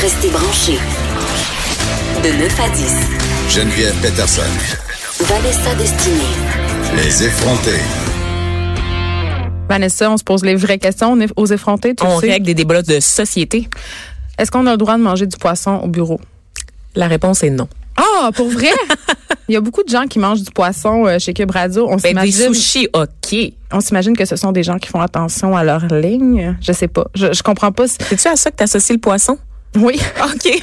Restez branchés. De 9 à 10. Geneviève Peterson. Vanessa Destinée. Les effrontés. Vanessa, on se pose les vraies questions on est aux effrontés. Tu On sais. règle des débats de société. Est-ce qu'on a le droit de manger du poisson au bureau? La réponse est non. Ah, pour vrai? Il y a beaucoup de gens qui mangent du poisson euh, chez Cube Radio. On Ben, des s'imagine, sushis, OK. on s'imagine que ce sont des gens qui font attention à leur ligne. Je sais pas. Je, je comprends pas. C'est-tu à ça que tu associes le poisson? Oui. OK.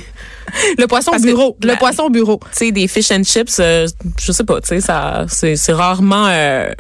Le poisson au Parce que bureau. Le la- poisson au bureau. Tu sais, des fish and chips, euh, je sais pas, tu sais, ça, c'est, rarement. Euh...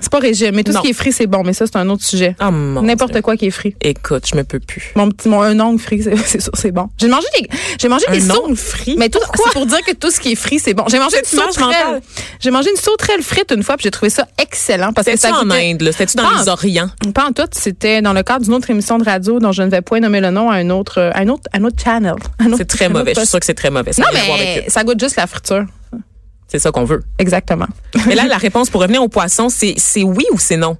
C'est pas régime. Mais tout Non. ce qui est frit, c'est bon. Mais ça, c'est un autre sujet. Oh mon N'importe quoi qui est frit. Écoute, je me peux plus. Mon petit, mon un ongle frit, c'est sûr, c'est bon. J'ai mangé des, j'ai mangé Un frit? Mais tout, c'est pour dire que tout ce qui est frit, c'est bon. J'ai mangé une sauterelle. J'ai mangé une sauterelle frite une fois, puis j'ai trouvé ça excellent parce que ça en goûtait- Inde, là? C'était-tu dans en- les Orients? Pas en tout, c'était dans le cadre d'une autre émission de radio dont je ne vais point nommer le nom à un autre, à un autre, à un autre channel. C'est très mauvais. Je suis sûre que c'est très mauvais. Ça Non, mais ça goûte juste la friture. C'est ça qu'on veut. Exactement. Mais là, la réponse pour revenir au poisson, c'est oui ou c'est non?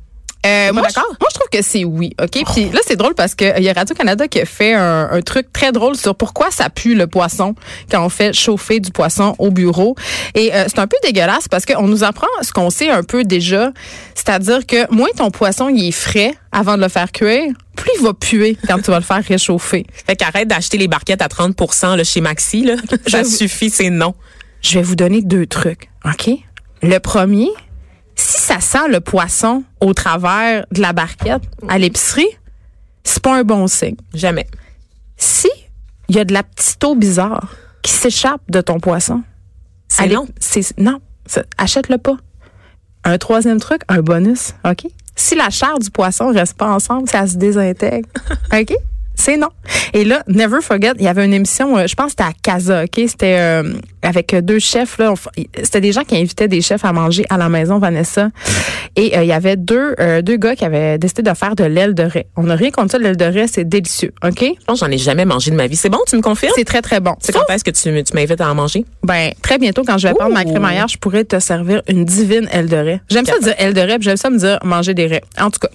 Euh, moi, je, d'accord? moi, je trouve que c'est oui, OK? Puis là, c'est drôle parce qu'il y a Radio-Canada qui a fait un, un truc très drôle sur pourquoi ça pue le poisson quand on fait chauffer du poisson au bureau. Et euh, c'est un peu dégueulasse parce qu'on nous apprend ce qu'on sait un peu déjà, c'est-à-dire que moins ton poisson il est frais avant de le faire cuire, plus il va puer quand tu vas le faire réchauffer. Fait qu'arrête d'acheter les barquettes à 30 là, chez Maxi, là. Ça suffit, c'est non. Je vais vous donner deux trucs, OK? Le premier, si ça sent le poisson au travers de la barquette à l'épicerie, c'est pas un bon signe. Jamais. Si il y a de la petite eau bizarre qui s'échappe de ton poisson, C'est non. non, achète-le pas. Un troisième truc, un bonus, OK? Si la chair du poisson reste pas ensemble, ça se désintègre. OK? C'est non. Et là, never forget, il y avait une émission, euh, je pense que c'était à Casa, OK? C'était euh, avec euh, deux chefs, là. C'était des gens qui invitaient des chefs à manger à la maison, Vanessa. Et euh, il y avait deux, euh, deux gars qui avaient décidé de faire de l'aile de raie. On n'a rien contre ça, l'aile de raie, c'est délicieux, OK? Je pense j'en ai jamais mangé de ma vie. C'est bon, tu me confirmes? C'est très, très bon. C'est quand est-ce que tu, tu m'invites à en manger? Ben, très bientôt, quand je vais prendre ma crémaillère, je pourrais te servir une divine aile de raie. J'aime ça dire aile de raie, j'aime ça me dire manger des raies. En tout cas.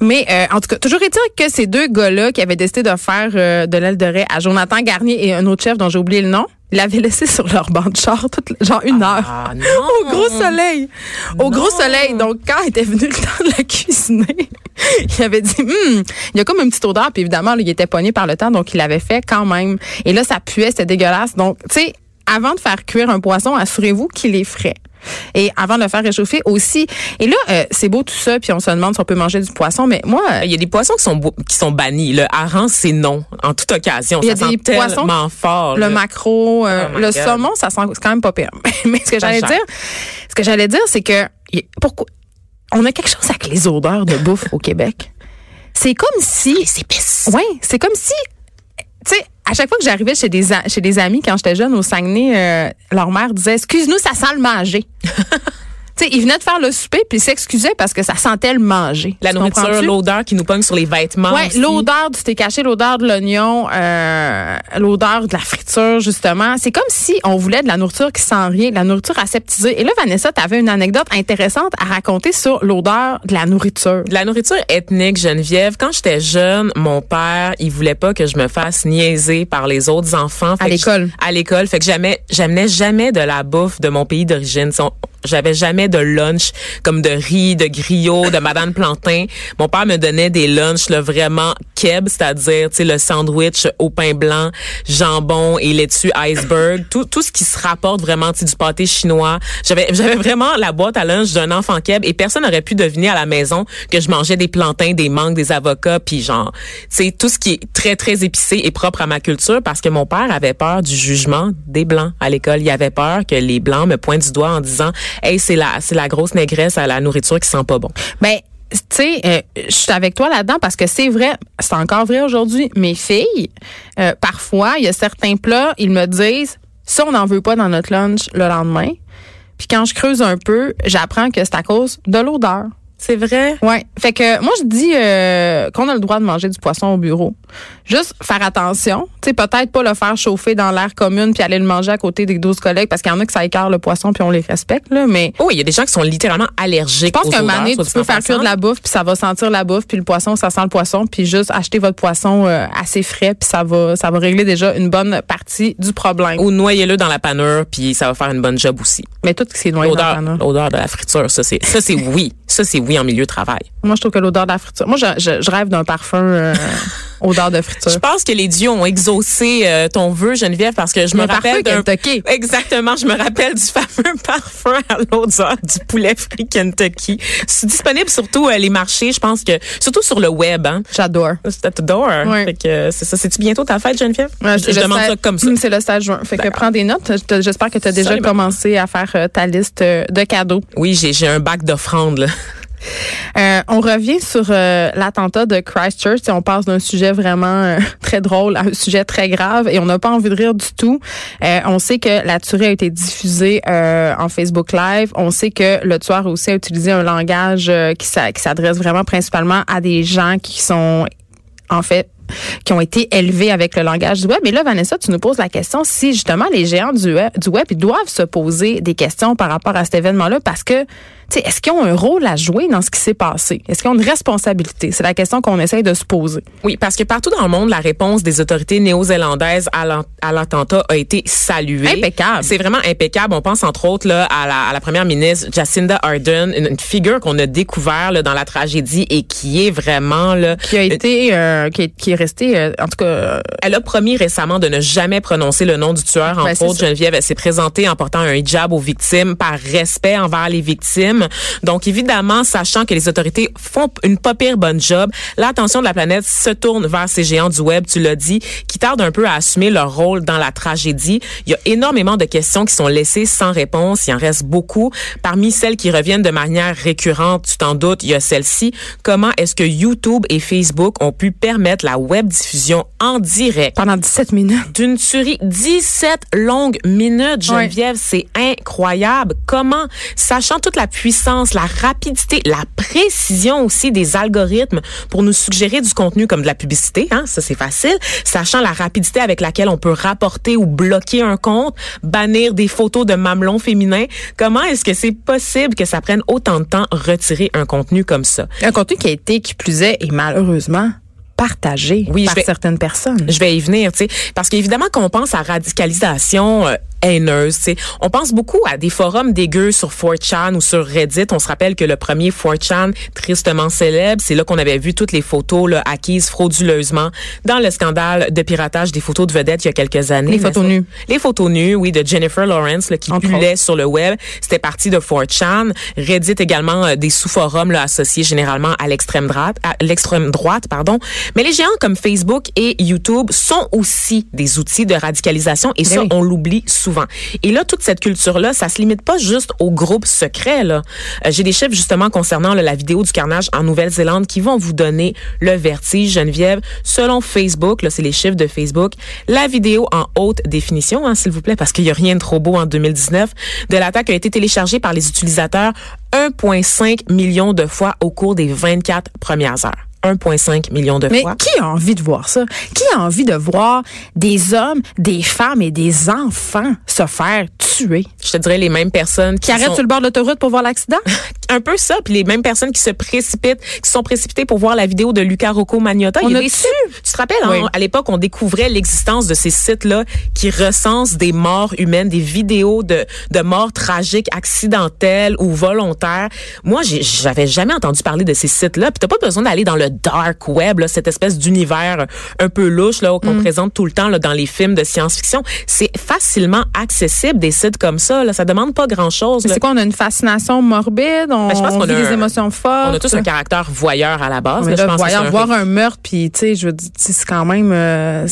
Mais, euh, en tout cas, toujours est-il que ces deux gars-là qui avaient décidé de faire euh, de l'aile de raie à Jonathan Garnier et un autre chef dont j'ai oublié le nom, ils l'avaient laissé sur leur banc de char, toute, genre une heure. Ah, non! Au gros soleil. Au Non. gros soleil. Donc, quand était venu le temps de la cuisiner, il avait dit, Hum, il y a comme une petite odeur. Puis évidemment, là, il était pogné par le temps, donc il l'avait fait quand même. Et là, ça puait, c'était dégueulasse. Donc, tu sais, avant de faire cuire un poisson, assurez-vous qu'il est frais. Et avant de le faire réchauffer aussi. Et là, euh, c'est beau tout ça, puis on se demande si on peut manger du poisson. Mais moi, Il y a des poissons qui sont, qui sont bannis. Le hareng, c'est non, en toute occasion. Il y a ça des sent poissons- tellement fort. le macro, euh, Oh le God. saumon, ça sent c'est quand même pas pire. Mais ce que j'allais dire, ce que j'allais dire, c'est que pourquoi on a quelque chose avec les odeurs de bouffe au Québec. C'est comme si Les épices. Ouais, c'est comme si, tu sais, à chaque fois que j'arrivais chez des chez des amis quand j'étais jeune au Saguenay, euh, leur mère disait "Excuse-nous, ça sent le manger." Tu sais, ils venaient de faire le souper puis ils s'excusaient parce que ça sentait le manger. La Tu nourriture, l'odeur qui nous pogne sur les vêtements. Ouais, l'odeur du thé caché, l'odeur de l'oignon, euh, l'odeur de la friture, justement. C'est comme si on voulait de la nourriture qui sent rien, de la nourriture aseptisée. Et là, Vanessa, tu avais une anecdote intéressante à raconter sur l'odeur de la nourriture. De la nourriture ethnique, Geneviève. Quand j'étais jeune, mon père, il voulait pas que je me fasse niaiser par les autres enfants. Fait À l'école. À l'école. Fait que jamais, j'amenais jamais de la bouffe de mon pays d'origine. J'avais jamais de lunch comme de riz, de griot, de Madame Plantain. Mon père me donnait des lunchs là, vraiment keb, c'est-à-dire tu sais le sandwich au pain blanc, jambon et laitue iceberg, tout tout ce qui se rapporte vraiment tu sais, du pâté chinois. J'avais j'avais vraiment la boîte à lunch d'un enfant keb et personne n'aurait pu deviner à la maison que je mangeais des plantains, des mangues, des avocats puis genre sais tout ce qui est très très épicé et propre à ma culture parce que mon père avait peur du jugement des blancs à l'école. Il avait peur que les blancs me pointent du doigt en disant "Hey, c'est la c'est la grosse négresse à la nourriture qui sent pas bon." Ben, tu sais, euh, je suis avec toi là-dedans parce que c'est vrai, c'est encore vrai aujourd'hui. Mes filles, euh, parfois, il y a certains plats, ils me disent, ça, on n'en veut pas dans notre lunch le lendemain. Puis quand je creuse un peu, j'apprends que c'est à cause de l'odeur. C'est vrai? Ouais. Fait que moi je dis euh, qu'on a le droit de manger du poisson au bureau. Juste faire attention, tu sais peut-être pas le faire chauffer dans l'air commune puis aller le manger à côté des 12 collègues parce qu'il y en a que ça écarte le poisson puis on les respecte là, mais Oh, il y a des gens qui sont littéralement allergiques je pense qu'un soit tu peux faire cuire de la bouffe, puis ça va sentir la bouffe, puis le poisson, ça sent le poisson, puis juste acheter votre poisson euh, assez frais, puis ça va, ça va régler déjà une bonne partie du problème. Ou noyez-le dans la panure, puis ça va faire une bonne job aussi. Mais tout ce qui est noyé dans L'odeur, la panure. l'odeur de la friture, ça c'est, ça c'est oui, ça c'est oui en milieu de travail. Moi, je trouve que l'odeur de la friture. Moi, je, je, je rêve d'un parfum euh, odeur de friture. Je pense que les dieux ont exaucé euh, ton vœu, Geneviève, parce que je me Le rappelle d'un Kentucky. Exactement, je me rappelle du fameux parfum à l'odeur du poulet frit Kentucky. C'est disponible surtout euh, les marchés, je pense que surtout sur le web. Hein. J'adore. Fait que euh, c'est ça. C'est-tu bientôt ta fête, Geneviève? Ouais, je demande ça comme ça. Hum, C'est le stage juin. Fait que prends des notes. Je te- J'espère que tu as déjà commencé à faire ta liste de cadeaux. Oui, j'ai j'ai un bac d'offrandes. Euh, on revient sur euh, l'attentat de Christchurch. Et on passe d'un sujet vraiment euh, très drôle à un sujet très grave et on n'a pas envie de rire du tout. On sait que la tuerie a été diffusée en Facebook Live. On sait que le tueur aussi a utilisé un langage qui s'a- qui s'adresse vraiment principalement à des gens qui sont en fait qui ont été élevés avec le langage du web. Et là, Vanessa, tu nous poses la question si justement les géants du web, du web doivent se poser des questions par rapport à cet événement-là parce que, est-ce qu'ils ont un rôle à jouer dans ce qui s'est passé? Est-ce qu'ils ont une responsabilité? C'est la question qu'on essaye de se poser. Oui, parce que partout dans le monde, la réponse des autorités néo-zélandaises à l'attentat a été saluée. Impeccable. C'est vraiment impeccable. On pense entre autres là, à, la, à la première ministre Jacinda Ardern, une, une figure qu'on a découvert là, dans la tragédie et qui est vraiment là, Qui a été, euh, qui, est, qui est resté, euh, en tout cas, euh, Elle a promis récemment de ne jamais prononcer le nom du tueur. Ben, autres, ça. Geneviève elle s'est présentée en portant un hijab aux victimes par respect envers les victimes. Donc, évidemment, sachant que les autorités font une pas pire bonne job, l'attention de la planète se tourne vers ces géants du web, tu l'as dit, qui tardent un peu à assumer leur rôle dans la tragédie. Il y a énormément de questions qui sont laissées sans réponse. Il en reste beaucoup. Parmi celles qui reviennent de manière récurrente, tu t'en doutes, il y a celle-ci. Comment est-ce que YouTube et Facebook ont pu permettre la web diffusion en direct? Pendant 17 minutes. d'une tuerie 17 longues minutes, Geneviève, c'est incroyable. Comment, sachant toute la puissance, la rapidité, la précision aussi des algorithmes pour nous suggérer du contenu comme de la publicité, hein, ça c'est facile, sachant la rapidité avec laquelle on peut rapporter ou bloquer un compte, bannir des photos de mamelons féminins, comment est-ce que c'est possible que ça prenne autant de temps retirer un contenu comme ça? Un contenu qui a été, qui plus est, et malheureusement, partagé Oui, par vais- certaines personnes. Je vais y venir, tu sais, parce qu'évidemment qu'on pense à radicalisation euh, haineuse, on pense beaucoup à des forums dégueux sur 4chan ou sur Reddit. On se rappelle que le premier 4chan tristement célèbre, c'est là qu'on avait vu toutes les photos là, acquises frauduleusement dans le scandale de piratage des photos de vedettes il y a quelques années. Les photos nues. Les photos nues, oui, de Jennifer Lawrence là, qui pullait sur le web. C'était parti de 4chan. Reddit également euh, des sous-forums là, associés généralement à l'extrême droite, à l'extrême droite, pardon. Mais les géants comme Facebook et YouTube sont aussi des outils de radicalisation et ça, oui. on l'oublie souvent. Et là, toute cette culture-là, ça se limite pas juste aux groupes secrets. Là. Euh, J'ai des chiffres justement concernant la vidéo du carnage en Nouvelle-Zélande qui vont vous donner le vertige, Geneviève. Selon Facebook, là, c'est les chiffres de Facebook, la vidéo en haute définition, hein, s'il vous plaît, parce qu'il y a rien de trop beau en 2019, de l'attaque a été téléchargée par les utilisateurs 1,5 million de fois au cours des 24 premières heures. 1,5 million de Mais fois. qui a envie de voir ça? Qui a envie de voir des hommes, des femmes et des enfants se faire tuer? Je te dirais les mêmes personnes qui, Qui arrêtent sont- sur le bord de l'autoroute pour voir l'accident? un peu ça, puis les mêmes personnes qui se précipitent, qui sont précipitées pour voir la vidéo de Luca Rocco Magnotta. On Il y a des sites- tu te rappelles, hein, à l'époque, on découvrait l'existence de ces sites-là qui recensent des morts humaines, des vidéos de, de morts tragiques, accidentelles ou volontaires. Moi, j'avais jamais entendu parler de ces sites-là. Puis t'as pas besoin d'aller dans le dark web, là, cette espèce d'univers un peu louche là qu'on Mm. présente tout le temps là, dans les films de science-fiction. C'est facilement accessible des sites comme ça. Là. Ça demande pas grand-chose. C'est quoi, on a une fascination morbide? On, Ben, je pense on qu'on vit a des un- émotions fortes? On a tous un caractère voyeur à la base. Là, là, je pense un voir un meurtre, puis tu sais, je veux dire, c'est quand même, euh,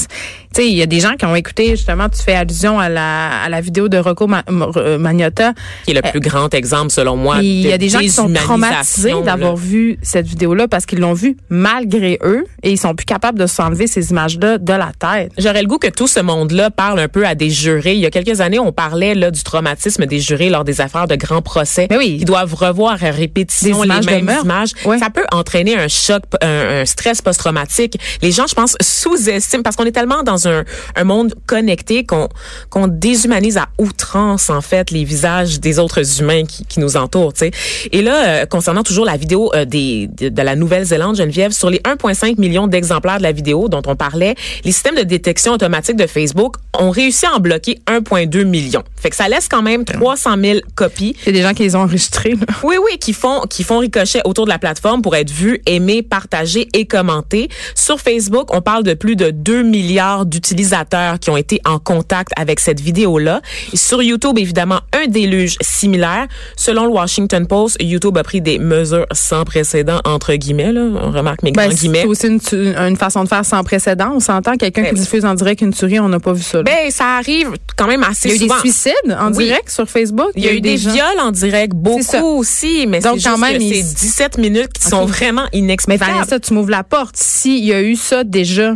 sais, il y a des gens qui ont écouté justement, tu fais allusion à la à la vidéo de Rocco Ma- Ma- Magnotta. qui est le plus grand exemple selon moi. Il y a de des gens qui sont traumatisés d'avoir vu cette vidéo-là parce qu'ils l'ont vue malgré eux et ils sont plus capables de s'enlever ces images-là de la tête. J'aurais le goût que tout ce monde-là parle un peu à des jurés. Il y a quelques années, on parlait là, du traumatisme des jurés lors des affaires de grands procès. Mais oui. Ils doivent revoir à répétition les mêmes images. Ouais. Ça peut entraîner un choc, un, un stress post-traumatique. Les gens, je pense, sous-estiment parce qu'on est tellement dans un, un monde connecté qu'on qu'on déshumanise à outrance en fait les visages des autres humains qui, qui nous entourent. tu sais. Et là, euh, concernant toujours la vidéo euh, des de, de la Nouvelle-Zélande, Geneviève, sur les 1,5 millions d'exemplaires de la vidéo dont on parlait, les systèmes de détection automatique de Facebook ont réussi à en bloquer 1,2 million. Fait que ça laisse quand même 300 000 copies. A des gens qui les ont enregistrés. là. Oui, oui, qui font, qui font ricochet autour de la plateforme pour être vus, aimés, partagés et commentés. Sur Facebook, on parle de plus de 2 milliards d'utilisateurs qui ont été en contact avec cette vidéo-là. Sur YouTube, évidemment, un déluge similaire. Selon le Washington Post, YouTube a pris des mesures sans précédent, entre guillemets, là. On remarque mes Ben, grands guillemets. c'est aussi une, une façon de faire sans précédent. On s'entend quelqu'un qui Ben, diffuse en direct une tuerie, on n'a pas vu ça. là. Ben, ça arrive quand même assez il y a eu souvent. des suicides en Oui. direct sur Facebook. Il y a eu des, viols en direct, beaucoup aussi, mais Donc, c'est quand juste même, que ils- c'est 17 minutes qui sont vraiment Mais inexplicables. Vanessa, tu m'ouvres la porte. S'il y a eu ça déjà,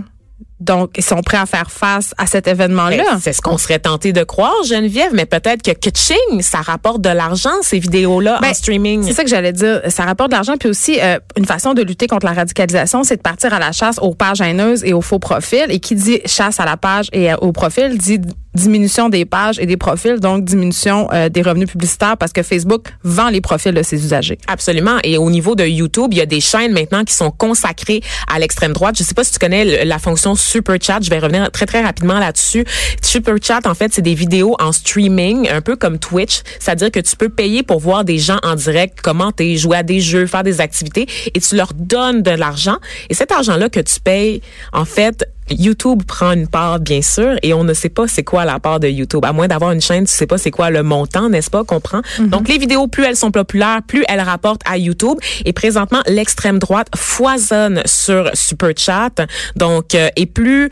donc ils sont prêts à faire face à cet événement-là. Ben, c'est ce qu'on serait tenté de croire, Geneviève, mais peut-être que Kaching, ça rapporte de l'argent, ces vidéos-là, Ben, en streaming. C'est ça que j'allais dire. Ça rapporte de l'argent. Puis aussi, euh, une façon de lutter contre la radicalisation, c'est de partir à la chasse aux pages haineuses et aux faux profils. Et qui dit chasse à la page et euh, au profil dit diminution des pages et des profils, donc diminution euh, des revenus publicitaires parce que Facebook vend les profils de ses usagers. Absolument. Et au niveau de YouTube, il y a des chaînes maintenant qui sont consacrées à l'extrême droite. Je sais pas si tu connais la fonction Super Chat. Je vais revenir très, très rapidement là-dessus. Super Chat, en fait, c'est des vidéos en streaming, un peu comme Twitch. C'est-à-dire que tu peux payer pour voir des gens en direct commenter, jouer à des jeux, faire des activités et tu leur donnes de l'argent. Et cet argent-là que tu payes, en fait, YouTube prend une part, bien sûr, et on ne sait pas c'est quoi la part de YouTube. À moins d'avoir une chaîne, tu sais pas c'est quoi le montant, n'est-ce pas, qu'on prend? Donc, les vidéos, plus elles sont populaires, plus elles rapportent à YouTube. Et présentement, l'extrême droite foisonne sur Super Chat. Donc, euh, et plus,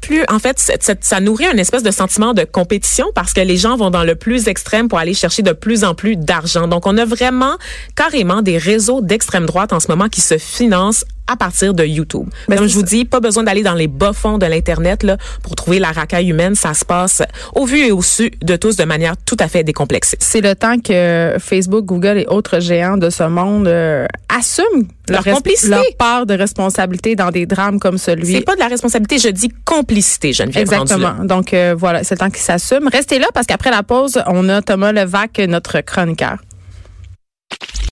plus, en fait, ça nourrit un espèce de sentiment de compétition parce que les gens vont dans le plus extrême pour aller chercher de plus en plus d'argent. Donc, on a vraiment carrément des réseaux d'extrême droite en ce moment qui se financent à partir de YouTube. Ben, Comme je vous dis, pas besoin d'aller dans les bas fonds de l'internet là pour trouver la racaille humaine. Ça se passe au vu et au su de tous de manière tout à fait décomplexée. C'est le temps que Facebook, Google et autres géants de ce monde euh, assument Leur res- complicité. leur part de responsabilité dans des drames comme celui. C'est pas de la responsabilité, je dis complicité, Geneviève. Exactement. Donc euh, voilà, c'est le temps qu'ils s'assument. Restez là parce qu'après la pause, on a Thomas Levac, notre chroniqueur.